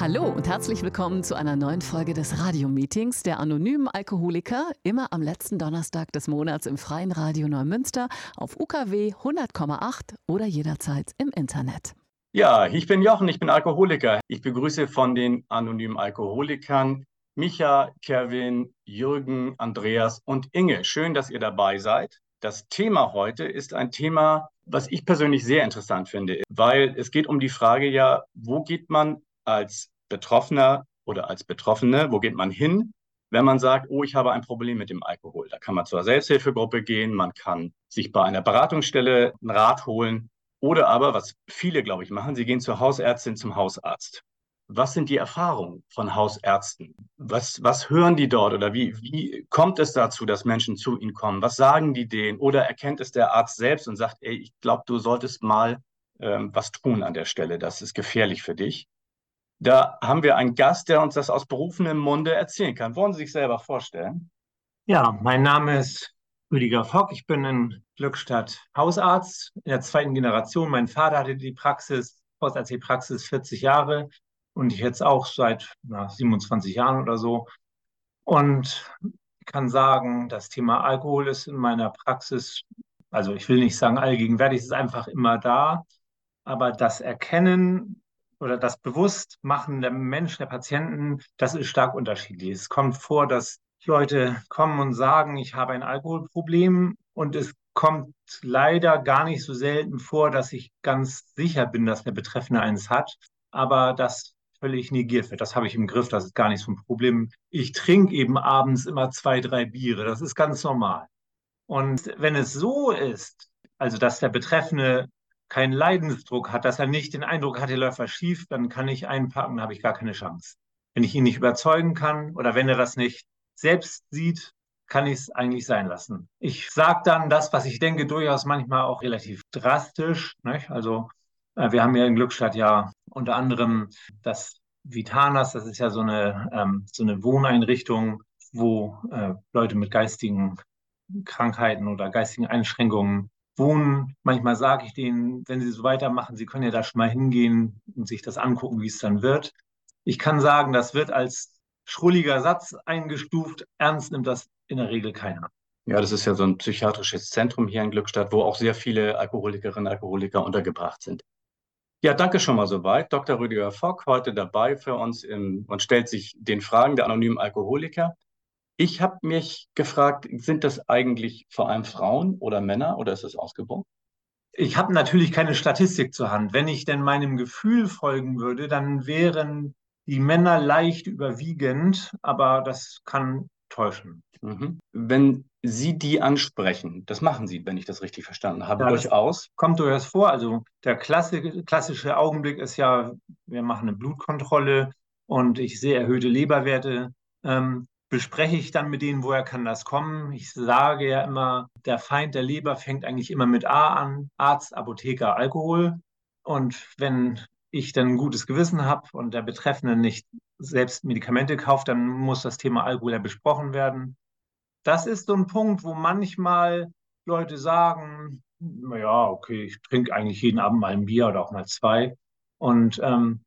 Hallo und herzlich willkommen zu einer neuen Folge des Radiomeetings der anonymen Alkoholiker, immer am letzten Donnerstag des Monats im Freien Radio Neumünster auf UKW 100,8 oder jederzeit im Internet. Ja, ich bin Jochen, ich bin Alkoholiker. Ich begrüße von den anonymen Alkoholikern Micha, Kevin, Jürgen, Andreas und Inge. Schön, dass ihr dabei seid. Das Thema heute ist ein Thema, was ich persönlich sehr interessant finde, weil es geht um die Frage ja, wo geht man als Betroffener oder als Betroffene, wo geht man hin, wenn man sagt, oh, ich habe ein Problem mit dem Alkohol? Da kann man zur Selbsthilfegruppe gehen, man kann sich bei einer Beratungsstelle einen Rat holen oder aber, was viele, glaube ich, machen, sie gehen zur Hausärztin, zum Hausarzt. Was sind die Erfahrungen von Hausärzten? Was, was hören die dort oder wie, wie kommt es dazu, dass Menschen zu ihnen kommen? Was sagen die denen? Oder erkennt es der Arzt selbst und sagt, ey, ich glaube, du solltest mal ähm, was tun an der Stelle. Das ist gefährlich für dich. Da haben wir einen Gast, der uns das aus berufenem Munde erzählen kann. Wollen Sie sich selber vorstellen? Ja, mein Name ist Rüdiger Fock. Ich bin in Glückstadt Hausarzt in der zweiten Generation. Mein Vater hatte die Praxis, Hausarztpraxis 40 Jahre und ich jetzt auch seit na, 27 Jahren oder so. Und kann sagen, das Thema Alkohol ist in meiner Praxis, also ich will nicht sagen allgegenwärtig, es ist einfach immer da. Aber das Erkennen oder das Bewusstmachen der Menschen, der Patienten, das ist stark unterschiedlich. Es kommt vor, dass Leute kommen und sagen, ich habe ein Alkoholproblem und es kommt leider gar nicht so selten vor, dass ich ganz sicher bin, dass der Betreffende eins hat. Aber das völlig negiert wird. Das habe ich im Griff, das ist gar nicht so ein Problem. Ich trinke eben abends immer zwei, drei Biere, das ist ganz normal. Und wenn es so ist, also dass der Betreffende keinen Leidensdruck hat, dass er nicht den Eindruck hat, er läuft schief, dann kann ich einpacken, dann habe ich gar keine Chance. Wenn ich ihn nicht überzeugen kann oder wenn er das nicht selbst sieht, kann ich es eigentlich sein lassen. Ich sage dann das, was ich denke, durchaus manchmal auch relativ drastisch. Nicht? Also äh, wir haben ja in Glückstadt ja unter anderem das Vitanas, das ist ja so eine, ähm, so eine Wohneinrichtung, wo äh, Leute mit geistigen Krankheiten oder geistigen Einschränkungen wohnen. Manchmal sage ich denen, wenn sie so weitermachen, sie können ja da schon mal hingehen und sich das angucken, wie es dann wird. Ich kann sagen, das wird als schrulliger Satz eingestuft. Ernst nimmt das in der Regel keiner. Ja, das ist ja so ein psychiatrisches Zentrum hier in Glückstadt, wo auch sehr viele Alkoholikerinnen und Alkoholiker untergebracht sind. Ja, danke schon mal soweit. Dr. Rüdiger Fock heute dabei für uns im, und stellt sich den Fragen der anonymen Alkoholiker. Ich habe mich gefragt, sind das eigentlich vor allem Frauen oder Männer oder ist es ausgewogen? Ich habe natürlich keine Statistik zur Hand. Wenn ich denn meinem Gefühl folgen würde, dann wären die Männer leicht überwiegend, aber das kann täuschen. Mhm. Wenn Sie die ansprechen, das machen Sie, wenn ich das richtig verstanden habe, ja, durchaus. Kommt durchaus vor. Also der klassische Augenblick ist ja, wir machen eine Blutkontrolle und ich sehe erhöhte Leberwerte. Ähm, bespreche ich dann mit denen, woher kann das kommen? Ich sage ja immer, der Feind der Leber fängt eigentlich immer mit A an, Arzt, Apotheker, Alkohol. Und wenn ich dann ein gutes Gewissen habe und der Betreffende nicht selbst Medikamente kauft, dann muss das Thema Alkohol ja besprochen werden das ist so ein Punkt, wo manchmal Leute sagen, naja, okay, ich trinke eigentlich jeden Abend mal ein Bier oder auch mal zwei. Und ähm,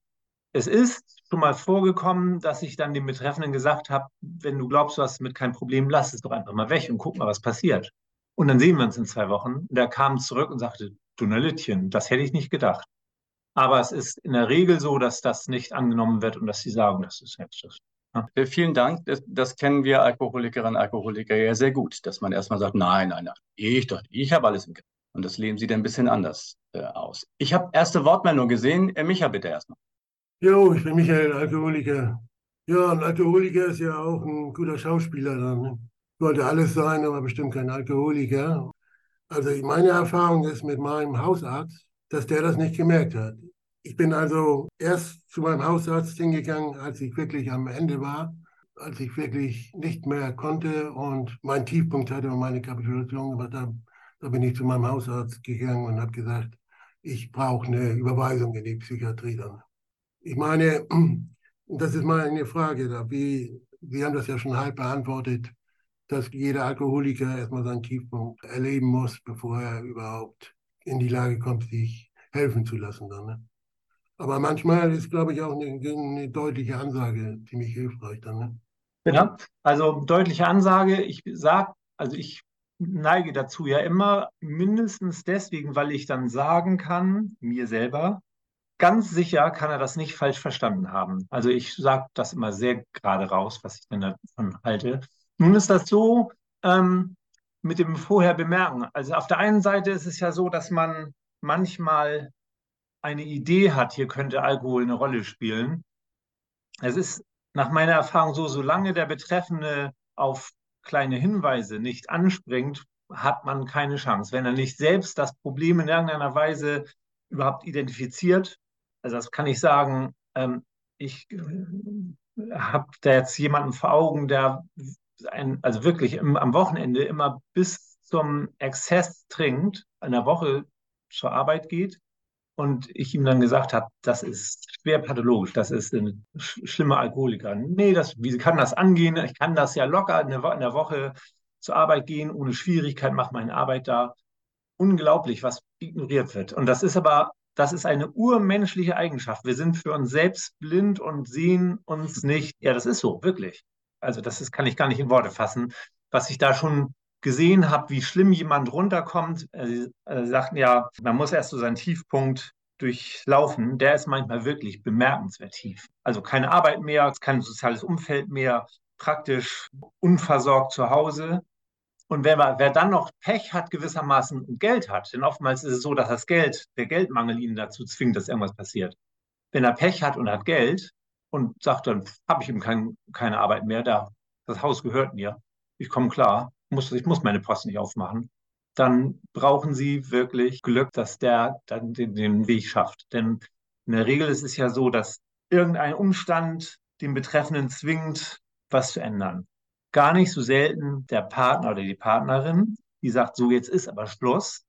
es ist schon mal vorgekommen, dass ich dann dem Betreffenden gesagt habe, wenn du glaubst, du hast damit kein Problem, lass es doch einfach mal weg und guck mal, was passiert. Und dann sehen wir uns in zwei Wochen. Und er kam zurück und sagte, du Nöllchen, das hätte ich nicht gedacht. Aber es ist in der Regel so, dass das nicht angenommen wird und dass sie sagen, das ist das ja. Äh, vielen Dank. Das, das, kennen wir Alkoholikerinnen und Alkoholiker ja sehr gut, dass man erstmal sagt, nein, nein, nein, ich doch, ich habe alles im Griff. Und das leben sie dann ein bisschen anders äh, aus. Ich habe erste Wortmeldung gesehen. Äh, Micha, bitte erstmal. Jo, ich bin Michael, Alkoholiker. Ja, ein Alkoholiker ist ja auch ein guter Schauspieler dann. Ne? Wollte alles sein, aber bestimmt kein Alkoholiker. Also meine Erfahrung ist mit meinem Hausarzt, dass der das nicht gemerkt hat. Ich bin also erst zu meinem Hausarzt hingegangen, als ich wirklich am Ende war, als ich wirklich nicht mehr konnte und meinen Tiefpunkt hatte und meine Kapitulation gemacht habe. Da bin ich zu meinem Hausarzt gegangen und habe gesagt, ich brauche eine Überweisung in die Psychiatrie dann. Ich meine, das ist mal eine Frage da. Wie, wir haben das ja schon halb beantwortet, dass jeder Alkoholiker erstmal seinen Tiefpunkt erleben muss, bevor er überhaupt in die Lage kommt, sich helfen zu lassen. Dann, ne? Aber manchmal ist, glaube ich, auch eine, eine deutliche Ansage ziemlich hilfreich dann. Ne? Ja, also deutliche Ansage. Ich sage, also ich neige dazu ja immer mindestens deswegen, weil ich dann sagen kann, mir selber, ganz sicher kann er das nicht falsch verstanden haben. Also ich sage das immer sehr gerade raus, was ich denn davon halte. Nun ist das so ähm, mit dem vorher bemerken. Also auf der einen Seite ist es ja so, dass man manchmal eine Idee hat, hier könnte Alkohol eine Rolle spielen. Es ist nach meiner Erfahrung so, solange der Betreffende auf kleine Hinweise nicht anspringt, hat man keine Chance. Wenn er nicht selbst das Problem in irgendeiner Weise überhaupt identifiziert, also das kann ich sagen, ähm, ich äh, habe da jetzt jemanden vor Augen, der ein, also wirklich im, am Wochenende immer bis zum Exzess trinkt, in der Woche zur Arbeit geht und ich ihm dann gesagt habe, das ist schwer pathologisch, das ist ein sch schlimmer Alkoholiker. Nee, das, wie kann das angehen? Ich kann das ja locker in der, in der Woche zur Arbeit gehen, ohne Schwierigkeit, mache meine Arbeit da. Unglaublich, was ignoriert wird. Und das ist aber, das ist eine urmenschliche Eigenschaft. Wir sind für uns selbst blind und sehen uns nicht. Ja, das ist so, wirklich. Also das ist, kann ich gar nicht in Worte fassen, was ich da schon gesehen habe, wie schlimm jemand runterkommt. Sie äh, sagten ja, man muss erst so seinen Tiefpunkt durchlaufen. Der ist manchmal wirklich bemerkenswert tief. Also keine Arbeit mehr, kein soziales Umfeld mehr, praktisch unversorgt zu Hause. Und wer, wer dann noch Pech hat gewissermaßen und Geld hat, denn oftmals ist es so, dass das Geld, der Geldmangel ihn dazu zwingt, dass irgendwas passiert. Wenn er Pech hat und hat Geld und sagt dann, habe ich eben kein, keine Arbeit mehr, da, das Haus gehört mir, ich komme klar, muss, ich muss meine Post nicht aufmachen, dann brauchen Sie wirklich Glück, dass der dann den, den Weg schafft. Denn in der Regel ist es ja so, dass irgendein Umstand den Betreffenden zwingt, was zu ändern. Gar nicht so selten der Partner oder die Partnerin, die sagt, so jetzt ist aber Schluss,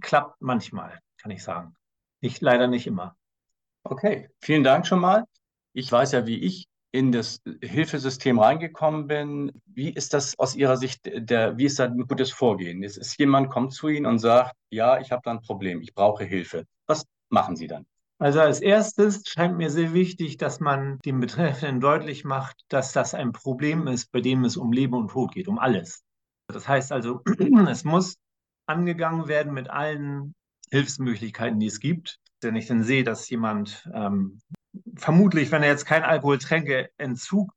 klappt manchmal, kann ich sagen. Nicht, leider nicht immer. Okay, vielen Dank schon mal. Ich weiß ja, wie ich in das Hilfesystem reingekommen bin, wie ist das aus Ihrer Sicht, der, wie ist da ein gutes Vorgehen? Es ist jemand, kommt zu Ihnen und sagt, ja, ich habe da ein Problem, ich brauche Hilfe. Was machen Sie dann? Also als erstes scheint mir sehr wichtig, dass man dem Betreffenden deutlich macht, dass das ein Problem ist, bei dem es um Leben und Tod geht, um alles. Das heißt also, es muss angegangen werden mit allen Hilfsmöglichkeiten, die es gibt. Wenn ich dann sehe, dass jemand ähm, vermutlich, wenn er jetzt keinen Alkoholtränkeentzug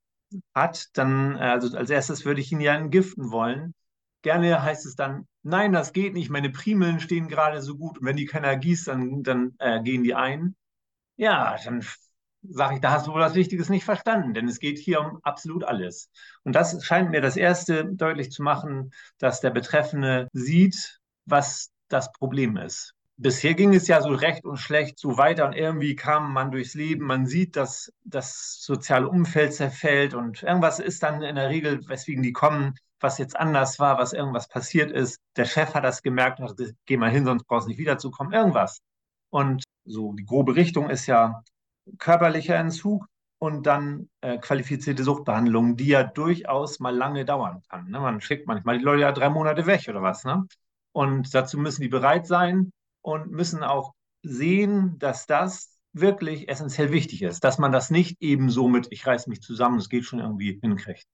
hat, dann, äh, also als erstes würde ich ihn ja entgiften wollen. Gerne heißt es dann, nein, das geht nicht, meine Primeln stehen gerade so gut und wenn die keiner gießt, dann, dann äh, gehen die ein. Ja, dann sage ich, da hast du wohl was Wichtiges nicht verstanden, denn es geht hier um absolut alles. Und das scheint mir das Erste deutlich zu machen, dass der Betreffende sieht, was das Problem ist bisher ging es ja so recht und schlecht so weiter und irgendwie kam man durchs Leben. Man sieht, dass das soziale Umfeld zerfällt und irgendwas ist dann in der Regel, weswegen die kommen, was jetzt anders war, was irgendwas passiert ist. Der Chef hat das gemerkt und hat gesagt, geh mal hin, sonst brauchst du nicht wiederzukommen, irgendwas. Und so die grobe Richtung ist ja körperlicher Entzug und dann äh, qualifizierte Suchtbehandlung, die ja durchaus mal lange dauern kann. Ne? Man schickt manchmal die Leute ja drei Monate weg oder was. Ne? Und dazu müssen die bereit sein, und müssen auch sehen, dass das wirklich essentiell wichtig ist, dass man das nicht eben so mit, ich reiß mich zusammen, es geht schon irgendwie hinkriegt.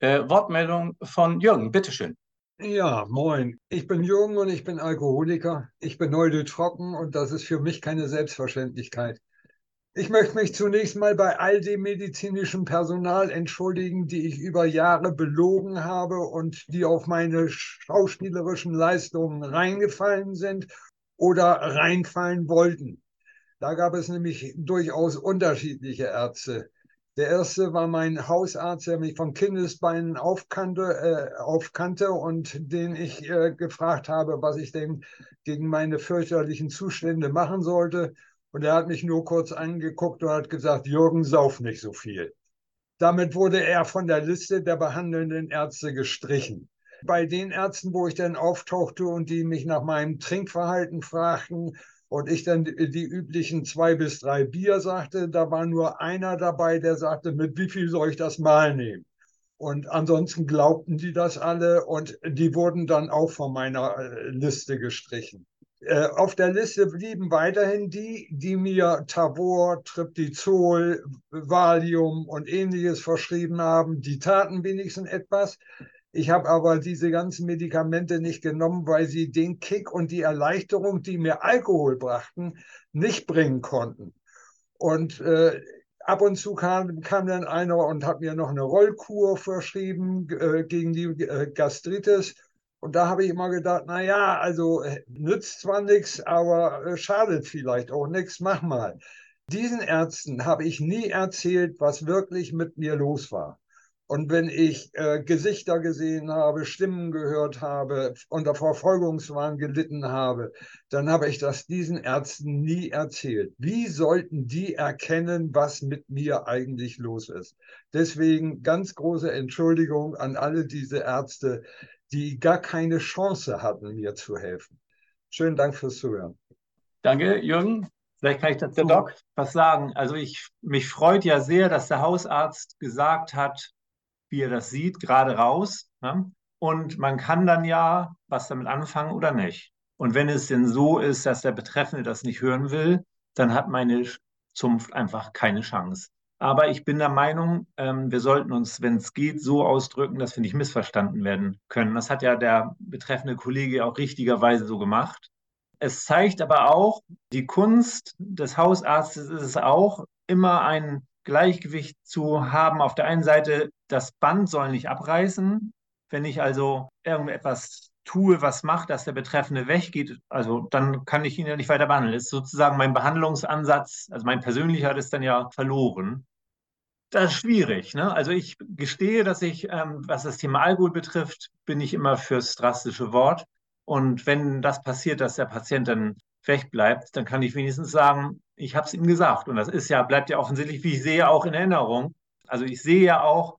Äh, Wortmeldung von Jürgen, bitteschön. Ja, moin. Ich bin Jürgen und ich bin Alkoholiker. Ich bin heute trocken und das ist für mich keine Selbstverständlichkeit. Ich möchte mich zunächst mal bei all dem medizinischen Personal entschuldigen, die ich über Jahre belogen habe und die auf meine schauspielerischen Leistungen reingefallen sind oder reinfallen wollten. Da gab es nämlich durchaus unterschiedliche Ärzte. Der erste war mein Hausarzt, der mich von Kindesbeinen aufkannte, äh, aufkannte und den ich äh, gefragt habe, was ich denn gegen meine fürchterlichen Zustände machen sollte. Und er hat mich nur kurz angeguckt und hat gesagt, Jürgen, sauf nicht so viel. Damit wurde er von der Liste der behandelnden Ärzte gestrichen bei den Ärzten, wo ich dann auftauchte und die mich nach meinem Trinkverhalten fragten und ich dann die, üblichen zwei bis drei Bier sagte, da war nur einer dabei, der sagte, mit wie viel soll ich das mal nehmen? Und ansonsten glaubten die das alle und die wurden dann auch von meiner äh, Liste gestrichen. Äh, auf der Liste blieben weiterhin die, die mir Tabor, Triptizol, Valium und ähnliches verschrieben haben. Die taten wenigstens etwas. Ich habe aber diese ganzen Medikamente nicht genommen, weil sie den Kick und die Erleichterung, die mir Alkohol brachten, nicht bringen konnten. Und äh, ab und zu kam, kam dann einer und hat mir noch eine Rollkur verschrieben äh, gegen die äh, Gastritis. Und da habe ich immer gedacht, na ja, also äh, nützt zwar nichts, aber äh, schadet vielleicht auch nichts, mach mal. Diesen Ärzten habe ich nie erzählt, was wirklich mit mir los war. Und wenn ich äh, Gesichter gesehen habe, Stimmen gehört habe, unter Verfolgungswahn gelitten habe, dann habe ich das diesen Ärzten nie erzählt. Wie sollten die erkennen, was mit mir eigentlich los ist? Deswegen ganz große Entschuldigung an alle diese Ärzte, die gar keine Chance hatten, mir zu helfen. Schönen Dank fürs Zuhören. Danke, Jürgen. Vielleicht kann ich dazu was sagen. Also ich, mich freut ja sehr, dass der Hausarzt gesagt hat, wie er das sieht, gerade raus. Ne? Und man kann dann ja was damit anfangen oder nicht. Und wenn es denn so ist, dass der Betreffende das nicht hören will, dann hat meine Zunft einfach keine Chance. Aber ich bin der Meinung, ähm, wir sollten uns, wenn es geht, so ausdrücken, dass wir nicht missverstanden werden können. Das hat ja der betreffende Kollege auch richtigerweise so gemacht. Es zeigt aber auch, die Kunst des Hausarztes ist es auch, immer ein Gleichgewicht zu haben. Auf der einen Seite, das Band soll nicht abreißen. Wenn ich also irgendetwas tue, was macht, dass der Betreffende weggeht, also dann kann ich ihn ja nicht weiter behandeln. Das ist sozusagen mein Behandlungsansatz, also mein persönlicher ist dann ja verloren. Das ist schwierig. Ne? Also ich gestehe, dass ich, ähm, was das Thema Alkohol betrifft, bin ich immer fürs drastische Wort. Und wenn das passiert, dass der Patient dann wegbleibt, dann kann ich wenigstens sagen, ich habe es ihm gesagt. Und das ist ja, bleibt ja offensichtlich, wie ich sehe, auch in Erinnerung. Also ich sehe ja auch,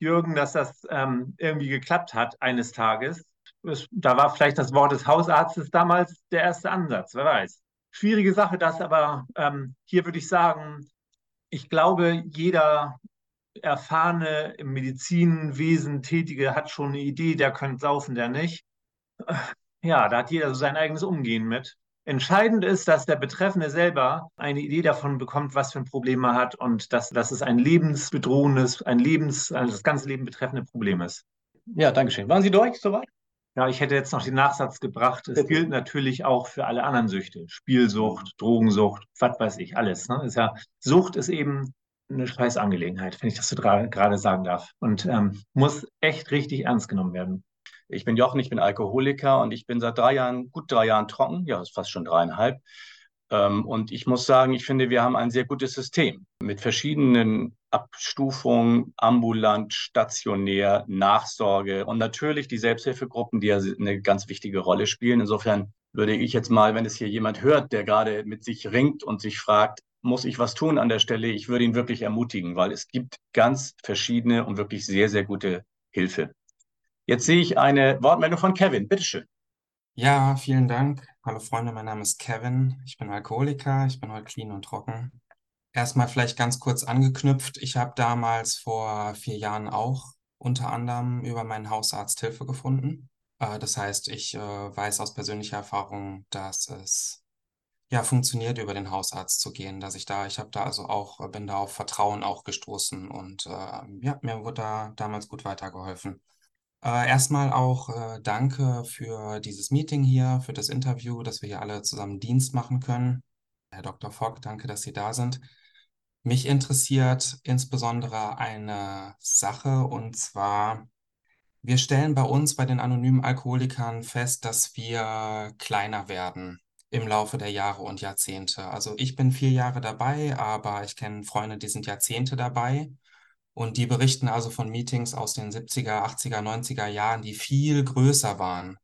Jürgen, dass das ähm, irgendwie geklappt hat eines Tages. Es, da war vielleicht das Wort des Hausarztes damals der erste Ansatz, wer weiß. Schwierige Sache, das aber ähm, hier würde ich sagen, ich glaube, jeder erfahrene im Medizinwesen Tätige hat schon eine Idee, der könnte saufen, der nicht. Ja, da hat jeder so sein eigenes Umgehen mit. Entscheidend ist, dass der Betreffende selber eine Idee davon bekommt, was für ein Problem er hat und dass, dass es ein lebensbedrohendes, ein Lebens, also das ganze Leben betreffende Problem ist. Ja, danke schön. Waren Sie durch soweit? Ja, ich hätte jetzt noch den Nachsatz gebracht. Es gilt natürlich auch für alle anderen Süchte. Spielsucht, Drogensucht, was weiß ich, alles. Ne? Ist ja, Sucht ist eben eine Scheißangelegenheit, wenn ich das so gerade sagen darf. Und ähm, muss echt richtig ernst genommen werden. Ich bin Jochen, ich bin Alkoholiker und ich bin seit drei Jahren, gut drei Jahren trocken, ja, ist fast schon dreieinhalb. Ähm, und ich muss sagen, ich finde, wir haben ein sehr gutes System mit verschiedenen Abstufungen, ambulant, stationär, Nachsorge und natürlich die Selbsthilfegruppen, die ja eine ganz wichtige Rolle spielen. Insofern würde ich jetzt mal, wenn es hier jemand hört, der gerade mit sich ringt und sich fragt, muss ich was tun an der Stelle? Ich würde ihn wirklich ermutigen, weil es gibt ganz verschiedene und wirklich sehr, sehr gute Hilfe. Jetzt sehe ich eine Wortmeldung von Kevin. Bitteschön. Ja, vielen Dank. Hallo Freunde, mein Name ist Kevin. Ich bin Alkoholiker. Ich bin heute clean und trocken. Erstmal vielleicht ganz kurz angeknüpft. Ich habe damals vor vier Jahren auch unter anderem über meinen Hausarzt Hilfe gefunden. Äh, das heißt, ich äh, weiß aus persönlicher Erfahrung, dass es ja funktioniert, über den Hausarzt zu gehen, dass ich da, ich habe da also auch, bin da auf Vertrauen auch gestoßen und äh, ja, mir wurde da damals gut weitergeholfen. Äh, erstmal auch äh, danke für dieses Meeting hier, für das Interview, dass wir hier alle zusammen Dienst machen können. Herr Dr. Fogg, danke, dass Sie da sind. Mich interessiert insbesondere eine Sache und zwar, wir stellen bei uns, bei den anonymen Alkoholikern fest, dass wir kleiner werden im Laufe der Jahre und Jahrzehnte. Also ich bin vier Jahre dabei, aber ich kenne Freunde, die sind Jahrzehnte dabei. Und die berichten also von Meetings aus den 70er, 80er, 90er Jahren, die viel größer waren.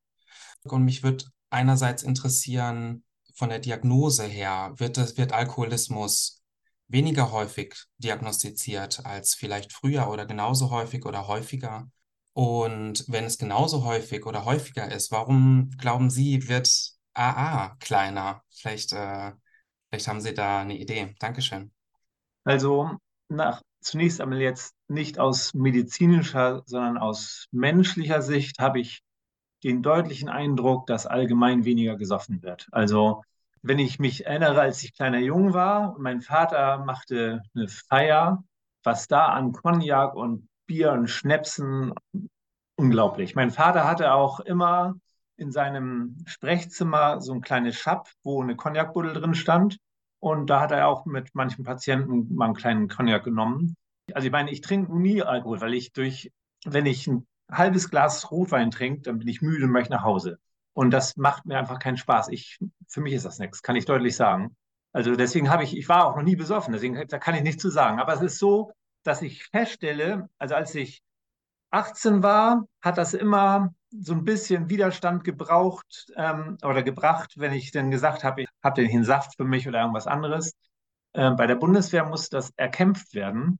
Und mich würde einerseits interessieren, von der Diagnose her, wird, das, wird Alkoholismus weniger häufig diagnostiziert als vielleicht früher oder genauso häufig oder häufiger? Und wenn es genauso häufig oder häufiger ist, warum glauben Sie, wird AA kleiner? Vielleicht, äh, vielleicht haben Sie da eine Idee. Dankeschön. Also nach zunächst einmal jetzt nicht aus medizinischer, sondern aus menschlicher Sicht habe ich den deutlichen Eindruck, dass allgemein weniger gesoffen wird. Also wenn ich mich erinnere, als ich kleiner Jung war mein Vater machte eine Feier, was da an Cognac und Bier und Schnäpsen, unglaublich. Mein Vater hatte auch immer in seinem Sprechzimmer so ein kleines Schab, wo eine Cognacbuddel drin stand. Und da hat er auch mit manchen Patienten mal einen kleinen Cognac genommen. Also ich meine, ich trinke nie Alkohol, weil ich durch, wenn ich ein halbes Glas Rotwein trinke, dann bin ich müde und möchte nach Hause. Und das macht mir einfach keinen Spaß. Ich, für mich ist das nichts, kann ich deutlich sagen. Also deswegen habe ich, ich war auch noch nie besoffen, deswegen da kann ich nichts zu sagen. Aber es ist so, dass ich feststelle, also als ich 18 war, hat das immer so ein bisschen Widerstand gebraucht ähm, oder gebracht, wenn ich dann gesagt habe, ich habe den Saft für mich oder irgendwas anderes. Ähm, bei der Bundeswehr muss das erkämpft werden.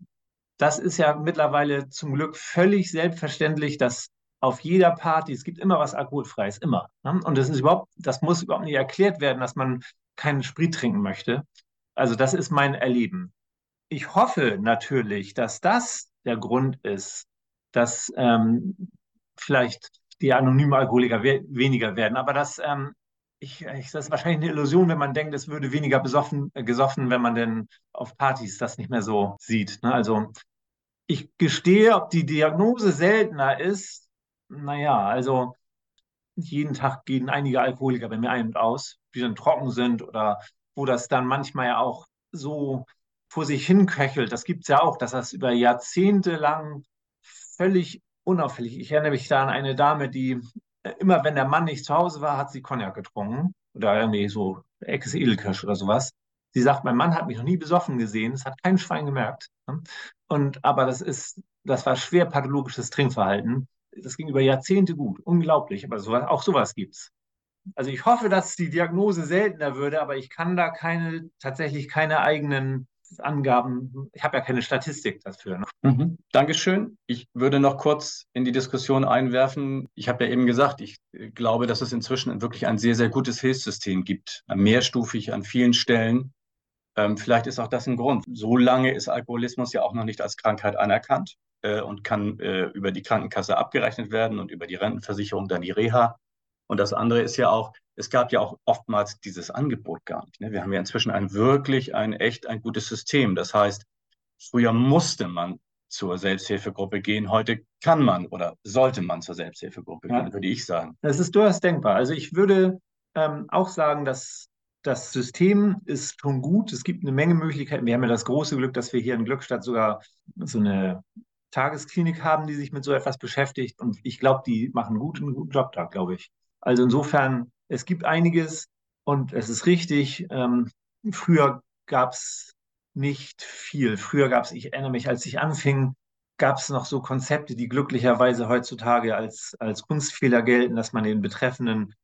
Das ist ja mittlerweile zum Glück völlig selbstverständlich, dass auf jeder Party, es gibt immer was Alkoholfreies, immer. Ne? Und das ist überhaupt, das muss überhaupt nicht erklärt werden, dass man keinen Sprit trinken möchte. Also das ist mein Erleben. Ich hoffe natürlich, dass das der Grund ist, dass ähm, vielleicht die anonymen Alkoholiker we weniger werden. Aber das, ähm, ich, ich, das ist wahrscheinlich eine Illusion, wenn man denkt, es würde weniger besoffen, äh, gesoffen, wenn man denn auf Partys das nicht mehr so sieht. Ne? Also ich gestehe, ob die Diagnose seltener ist, naja, also jeden Tag gehen einige Alkoholiker bei mir ein und aus, die dann trocken sind oder wo das dann manchmal ja auch so vor sich hinköchelt. Das gibt es ja auch, dass das über Jahrzehnte lang völlig unauffällig. Ich erinnere mich da an eine Dame, die äh, immer, wenn der Mann nicht zu Hause war, hat sie Cognac getrunken oder irgendwie so Eckes Edelkirsch oder sowas. Sie sagt, mein Mann hat mich noch nie besoffen gesehen, das hat kein Schwein gemerkt. Und aber das ist, das war schwer pathologisches Trinkverhalten das ging über Jahrzehnte gut. Unglaublich, aber sowas, auch sowas gibt es. Also ich hoffe, dass die Diagnose seltener würde, aber ich kann da keine, tatsächlich keine eigenen Angaben, ich habe ja keine Statistik dafür. Ne? Mhm. Dankeschön. Ich würde noch kurz in die Diskussion einwerfen. Ich habe ja eben gesagt, ich glaube, dass es inzwischen wirklich ein sehr, sehr gutes Hilfssystem gibt, mehrstufig an vielen Stellen. Ähm, vielleicht ist auch das ein Grund. So lange ist Alkoholismus ja auch noch nicht als Krankheit anerkannt äh, und kann äh, über die Krankenkasse abgerechnet werden und über die Rentenversicherung dann die Reha. Und das andere ist ja auch, es gab ja auch oftmals dieses Angebot gar nicht. Ne? Wir haben ja inzwischen ein wirklich, ein echt, ein gutes System. Das heißt, früher musste man zur Selbsthilfegruppe gehen. Heute kann man oder sollte man zur Selbsthilfegruppe ja. gehen, würde ich sagen. Das ist durchaus denkbar. Also ich würde ähm, auch sagen, dass das System ist schon gut. Es gibt eine Menge Möglichkeiten. Wir haben ja das große Glück, dass wir hier in Glückstadt sogar so eine Tagesklinik haben, die sich mit so etwas beschäftigt. Und ich glaube, die machen einen guten, guten Job da, glaube ich. Also insofern, es gibt einiges und es ist richtig. Ähm, früher gab es nicht viel. Früher gab es, ich erinnere mich, als ich anfing, gab es noch so Konzepte, die glücklicherweise heutzutage als, als Kunstfehler gelten, dass man den Betreffenden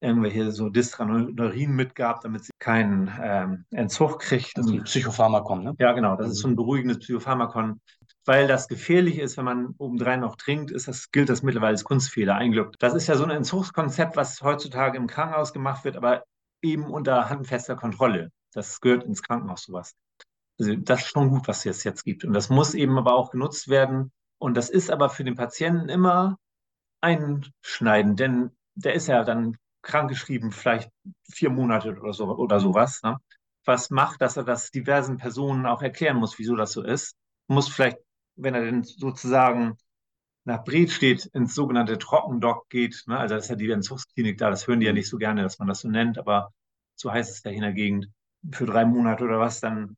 irgendwelche so Distranorin mitgab, damit sie keinen ähm, Entzug kriegt. Also ein Psychopharmakon, ne? Ja, genau. Das ist so ein beruhigendes Psychopharmakon weil das gefährlich ist, wenn man obendrein noch trinkt, ist das, gilt das mittlerweile als Kunstfehler, ein. Das ist ja so ein Entzugskonzept, was heutzutage im Krankenhaus gemacht wird, aber eben unter handfester Kontrolle. Das gehört ins Krankenhaus sowas. Also das ist schon gut, was es jetzt gibt. Und das muss eben aber auch genutzt werden. Und das ist aber für den Patienten immer einschneidend, denn der ist ja dann krankgeschrieben, vielleicht vier Monate oder so oder sowas. Ne? Was macht, dass er das diversen Personen auch erklären muss, wieso das so ist? Muss vielleicht wenn er denn sozusagen nach steht, ins sogenannte Trockendock geht, ne? also das ist ja die Entzugsklinik da, das hören die ja nicht so gerne, dass man das so nennt, aber so heißt es da in der Gegend, für drei Monate oder was, dann,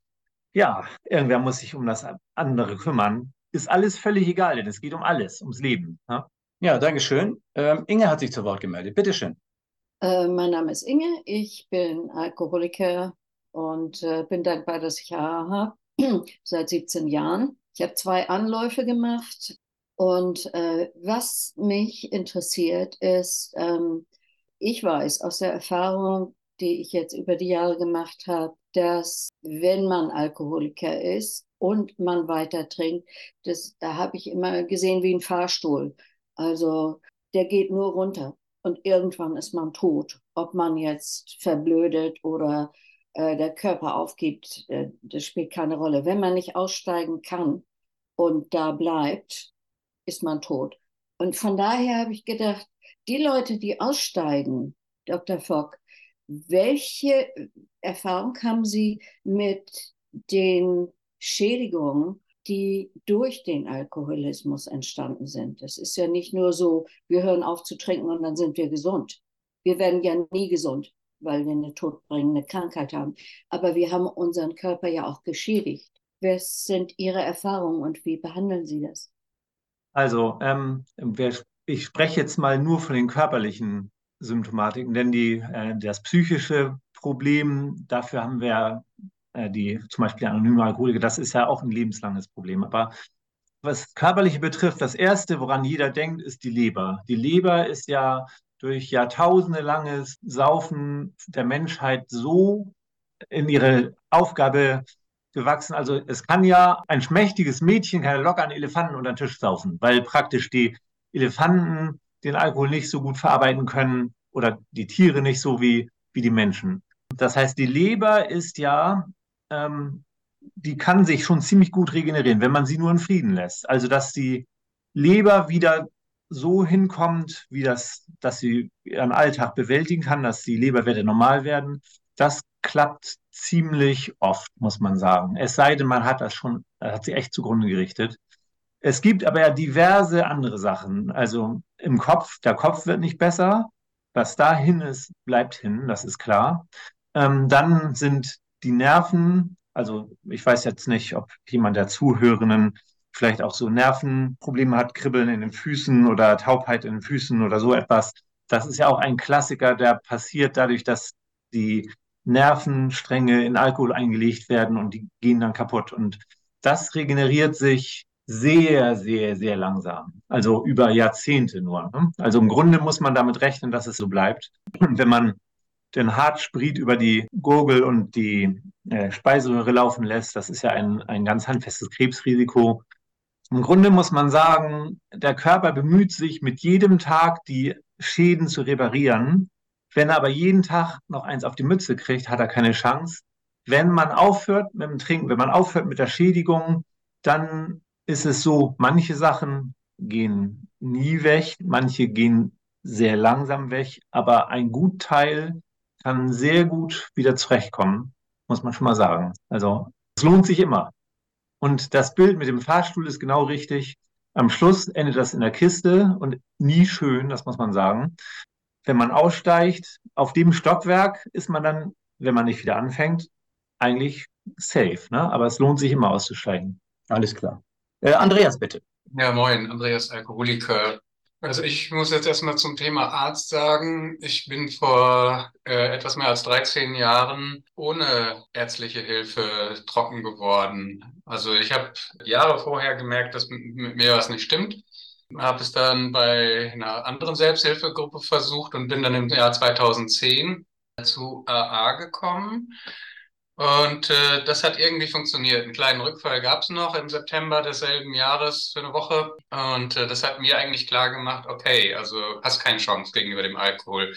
ja, irgendwer muss sich um das andere kümmern. Ist alles völlig egal, denn es geht um alles, ums Leben. Ne? Ja, danke schön. Ähm, Inge hat sich zu Wort gemeldet. Bitte schön. Äh, mein Name ist Inge, ich bin Alkoholiker und äh, bin dankbar, dass ich AA habe, seit 17 Jahren. Ich habe zwei Anläufe gemacht und äh, was mich interessiert ist, ähm, ich weiß aus der Erfahrung, die ich jetzt über die Jahre gemacht habe, dass wenn man Alkoholiker ist und man weiter trinkt, das, da habe ich immer gesehen wie ein Fahrstuhl. Also der geht nur runter und irgendwann ist man tot. Ob man jetzt verblödet oder der Körper aufgibt, äh, das spielt keine Rolle. Wenn man nicht aussteigen kann und da bleibt, ist man tot. Und von daher habe ich gedacht, die Leute, die aussteigen, Dr. Fock, welche Erfahrung haben Sie mit den Schädigungen, die durch den Alkoholismus entstanden sind? Es ist ja nicht nur so, wir hören auf zu trinken und dann sind wir gesund. Wir werden ja nie gesund, weil wir eine todbringende Krankheit haben. Aber wir haben unseren Körper ja auch geschädigt. Was sind Ihre Erfahrungen und wie behandeln Sie das? Also, ähm, ich spreche jetzt mal nur von den körperlichen Symptomatiken, denn die, äh, das psychische Problem, dafür haben wir äh, die zum Beispiel anonyme Alkoholiker, das ist ja auch ein lebenslanges Problem. Aber was körperliche betrifft, das erste, woran jeder denkt, ist die Leber. Die Leber ist ja durch jahrtausende langes Saufen der Menschheit so in ihre Aufgabe gewachsen. Also es kann ja ein schmächtiges Mädchen kann locker einen Elefanten unter den Tisch saufen, weil praktisch die Elefanten den Alkohol nicht so gut verarbeiten können oder die Tiere nicht so wie, wie die Menschen. Das heißt, die Leber ist ja, ähm, die kann sich schon ziemlich gut regenerieren, wenn man sie nur in Frieden lässt. Also dass die Leber wieder so hinkommt, wie das, dass sie ihren Alltag bewältigen kann, dass die Leberwerte normal werden, das klappt ziemlich oft, muss man sagen. Es sei denn, man hat das schon, hat sie echt zugrunde gerichtet. Es gibt aber ja diverse andere Sachen. Also im Kopf, der Kopf wird nicht besser. Was dahin ist, bleibt hin, das ist klar. Ähm, dann sind die Nerven, also ich weiß jetzt nicht, ob jemand der Zuhörenden vielleicht auch so Nervenprobleme hat, Kribbeln in den Füßen oder Taubheit in den Füßen oder so etwas. Das ist ja auch ein Klassiker, der passiert dadurch, dass die Nervenstränge in Alkohol eingelegt werden und die gehen dann kaputt. Und das regeneriert sich sehr, sehr, sehr langsam. Also über Jahrzehnte nur. Ne? Also im Grunde muss man damit rechnen, dass es so bleibt. Und wenn man den Hartspriet über die Gurgel und die äh, Speiseröhre laufen lässt, das ist ja ein, ein ganz handfestes Krebsrisiko. Im Grunde muss man sagen, der Körper bemüht sich mit jedem Tag die Schäden zu reparieren. Wenn er aber jeden Tag noch eins auf die Mütze kriegt, hat er keine Chance. Wenn man aufhört mit dem Trinken, wenn man aufhört mit der Schädigung, dann ist es so, manche Sachen gehen nie weg, manche gehen sehr langsam weg, aber ein Gutteil kann sehr gut wieder zurechtkommen, muss man schon mal sagen. Also es lohnt sich immer. Und das Bild mit dem Fahrstuhl ist genau richtig. Am Schluss endet das in der Kiste und nie schön, das muss man sagen. Wenn man aussteigt, auf dem Stockwerk ist man dann, wenn man nicht wieder anfängt, eigentlich safe. Ne? Aber es lohnt sich immer auszusteigen. Alles klar. Äh, Andreas, bitte. Ja, moin, Andreas Alkoholiker. Also ich muss jetzt erstmal zum Thema Arzt sagen, ich bin vor äh, etwas mehr als 13 Jahren ohne ärztliche Hilfe trocken geworden. Also ich habe Jahre vorher gemerkt, dass mit, mir was nicht stimmt. Habe es dann bei einer anderen Selbsthilfegruppe versucht und bin dann im Jahr 2010 zu AA gekommen. Und äh, das hat irgendwie funktioniert. Einen kleinen Rückfall gab es noch im September desselben Jahres für eine Woche. Und äh, das hat mir eigentlich klar gemacht, okay, also hast keine Chance gegenüber dem Alkohol.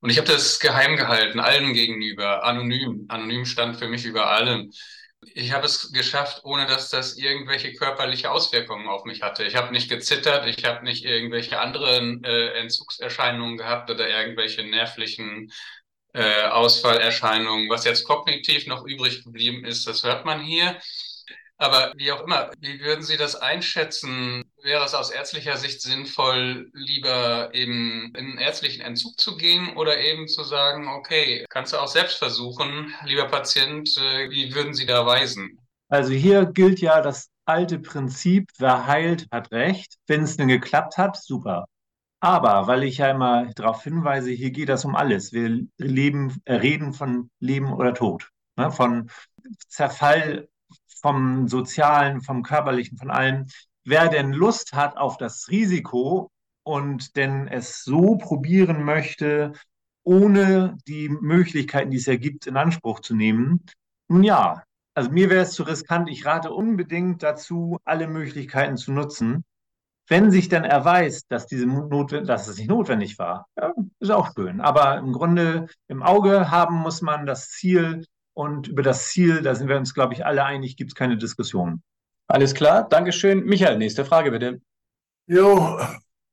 Und ich habe das geheim gehalten, allen gegenüber, anonym. Anonym stand für mich über allem. Ich habe es geschafft, ohne dass das irgendwelche körperliche Auswirkungen auf mich hatte. Ich habe nicht gezittert, ich habe nicht irgendwelche anderen äh, Entzugserscheinungen gehabt oder irgendwelche nervlichen äh, Ausfallerscheinungen. Was jetzt kognitiv noch übrig geblieben ist, das hört man hier. Aber wie auch immer, wie würden Sie das einschätzen? Wäre es aus ärztlicher Sicht sinnvoll, lieber eben in einen ärztlichen Entzug zu gehen oder eben zu sagen, okay, kannst du auch selbst versuchen, lieber Patient, äh, wie würden Sie da weisen? Also hier gilt ja das alte Prinzip, wer heilt, hat recht. Wenn es denn geklappt hat, super. Aber weil ich ja immer darauf hinweise, hier geht es um alles. Wir leben, äh, reden von Leben oder Tod, ne? von Zerfall vom Sozialen, vom Körperlichen, von allem. Wer denn Lust hat auf das Risiko und denn es so probieren möchte, ohne die Möglichkeiten, die es ja gibt, in Anspruch zu nehmen, nun ja, also mir wäre es zu riskant. Ich rate unbedingt dazu, alle Möglichkeiten zu nutzen. Wenn sich dann erweist, dass, diese Notwend dass es nicht notwendig war, ja, ist auch schön. Aber im Grunde im Auge haben muss man das Ziel und über das Ziel, da sind wir uns, glaube ich, alle einig, gibt es keine Diskussion. Alles klar, Dankeschön. Michael, nächste Frage bitte. Jo,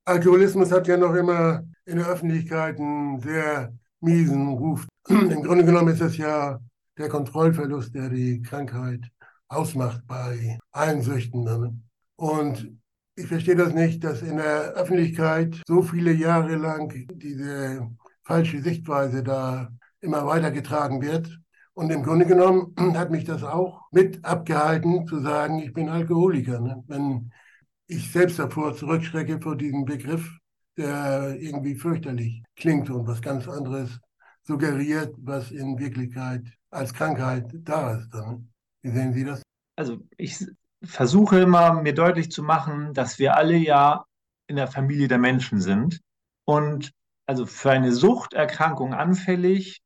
Alkoholismus hat ja noch immer in der Öffentlichkeit einen sehr miesen Ruf. Im Grunde genommen ist es ja der Kontrollverlust, der die Krankheit ausmacht bei allen Süchten. Und ich verstehe das nicht, dass in der Öffentlichkeit so viele Jahre lang diese falsche Sichtweise da immer weitergetragen wird. Und im Grunde genommen hat mich das auch mit abgehalten, zu sagen, ich bin Alkoholiker. Ne? Wenn ich selbst davor zurückschrecke vor diesem Begriff, der irgendwie fürchterlich klingt und was ganz anderes suggeriert, was in Wirklichkeit als Krankheit da ist. Ne? Wie sehen Sie das? Also ich versuche immer, mir deutlich zu machen, dass wir alle ja in der Familie der Menschen sind und also für eine Suchterkrankung anfällig.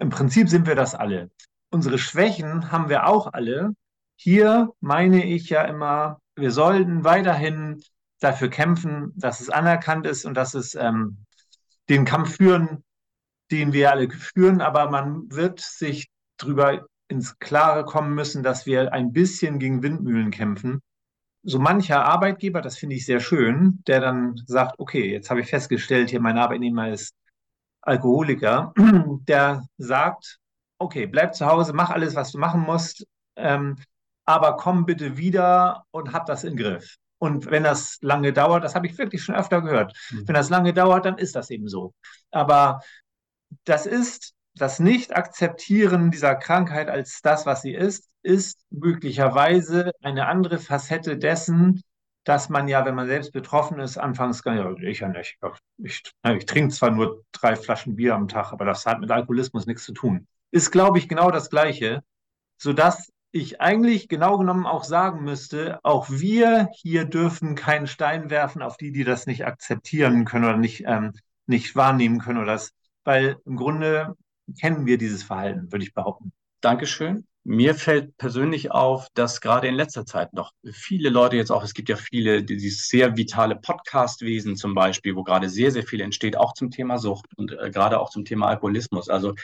Im Prinzip sind wir das alle. Unsere Schwächen haben wir auch alle. Hier meine ich ja immer, wir sollten weiterhin dafür kämpfen, dass es anerkannt ist und dass es ähm, den Kampf führen, den wir alle führen, aber man wird sich darüber ins Klare kommen müssen, dass wir ein bisschen gegen Windmühlen kämpfen so mancher Arbeitgeber, das finde ich sehr schön, der dann sagt, okay, jetzt habe ich festgestellt, hier mein Arbeitnehmer ist Alkoholiker, der sagt, okay, bleib zu Hause, mach alles, was du machen musst, ähm, aber komm bitte wieder und hab das im Griff. Und wenn das lange dauert, das habe ich wirklich schon öfter gehört, mhm. wenn das lange dauert, dann ist das eben so. Aber das ist das Nicht-Akzeptieren dieser Krankheit als das, was sie ist, ist möglicherweise eine andere Facette dessen, dass man ja, wenn man selbst betroffen ist, anfangs gar nicht, ich ja nicht. Ich, ich trinke zwar nur drei Flaschen Bier am Tag, aber das hat mit Alkoholismus nichts zu tun. Ist, glaube ich, genau das Gleiche, sodass ich eigentlich genau genommen auch sagen müsste, auch wir hier dürfen keinen Stein werfen auf die, die das nicht akzeptieren können oder nicht, ähm, nicht wahrnehmen können oder das, weil im Grunde kennen wir dieses Verhalten, würde ich behaupten. Dankeschön. Mir fällt persönlich auf, dass gerade in letzter Zeit noch viele Leute jetzt auch, es gibt ja viele, dieses sehr vitale Podcast-Wesen zum Beispiel, wo gerade sehr, sehr viel entsteht, auch zum Thema Sucht und äh, gerade auch zum Thema Alkoholismus. Also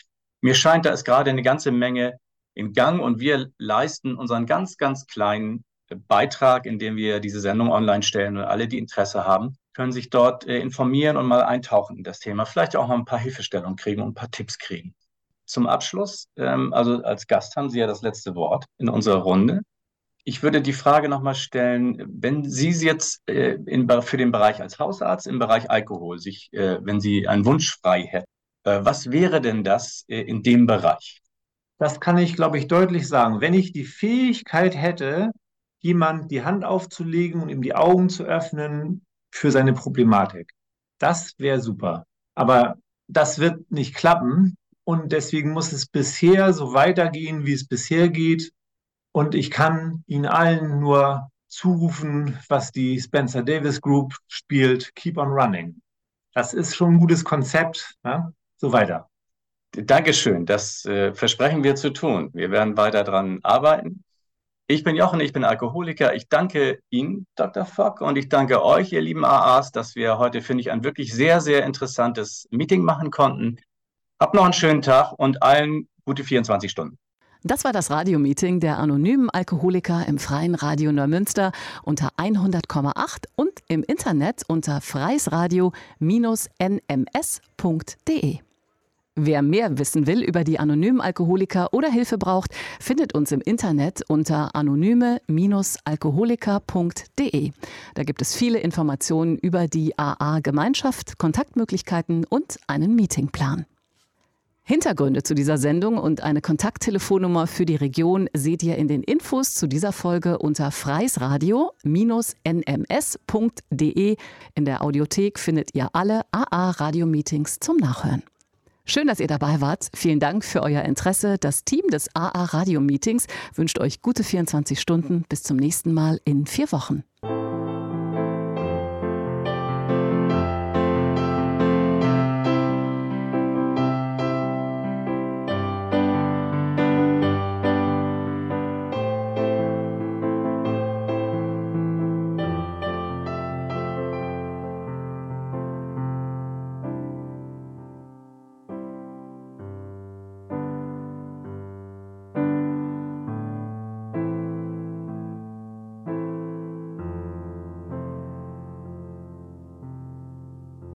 mir scheint, da ist gerade eine ganze Menge in Gang und wir leisten unseren ganz, ganz kleinen Beitrag, indem wir diese Sendung online stellen und alle, die Interesse haben, können sich dort äh, informieren und mal eintauchen in das Thema. Vielleicht auch mal ein paar Hilfestellungen kriegen und ein paar Tipps kriegen. Zum Abschluss, ähm, also als Gast haben Sie ja das letzte Wort in unserer Runde. Ich würde die Frage nochmal stellen, wenn Sie jetzt äh, in, für den Bereich als Hausarzt im Bereich Alkohol sich, äh, wenn Sie einen Wunsch frei hätten, äh, was wäre denn das äh, in dem Bereich? Das kann ich, glaube ich, deutlich sagen. Wenn ich die Fähigkeit hätte, jemand die Hand aufzulegen und ihm die Augen zu öffnen für seine Problematik. Das wäre super. Aber das wird nicht klappen und deswegen muss es bisher so weitergehen, wie es bisher geht. Und ich kann Ihnen allen nur zurufen, was die Spencer Davis Group spielt, Keep on Running. Das ist schon ein gutes Konzept. Ja? So weiter. Dankeschön. Das äh, versprechen wir zu tun. Wir werden weiter daran arbeiten. Ich bin Jochen, ich bin Alkoholiker. Ich danke Ihnen, Dr. Fock, und ich danke euch, ihr lieben AAs, dass wir heute, finde ich, ein wirklich sehr, sehr interessantes Meeting machen konnten. Habt noch einen schönen Tag und allen gute 24 Stunden. Das war das Radiomeeting der anonymen Alkoholiker im Freien Radio Neumünster unter 100,8 und im Internet unter freisradio-nms.de. Wer mehr wissen will über die anonymen Alkoholiker oder Hilfe braucht, findet uns im Internet unter anonyme-alkoholiker.de. Da gibt es viele Informationen über die AA-Gemeinschaft, Kontaktmöglichkeiten und einen Meetingplan. Hintergründe zu dieser Sendung und eine Kontakttelefonnummer für die Region seht ihr in den Infos zu dieser Folge unter freisradio-nms.de. In der Audiothek findet ihr alle AA-Radio-Meetings zum Nachhören. Schön, dass ihr dabei wart. Vielen Dank für euer Interesse. Das Team des AA Radio Meetings wünscht euch gute 24 Stunden. Bis zum nächsten Mal in vier Wochen.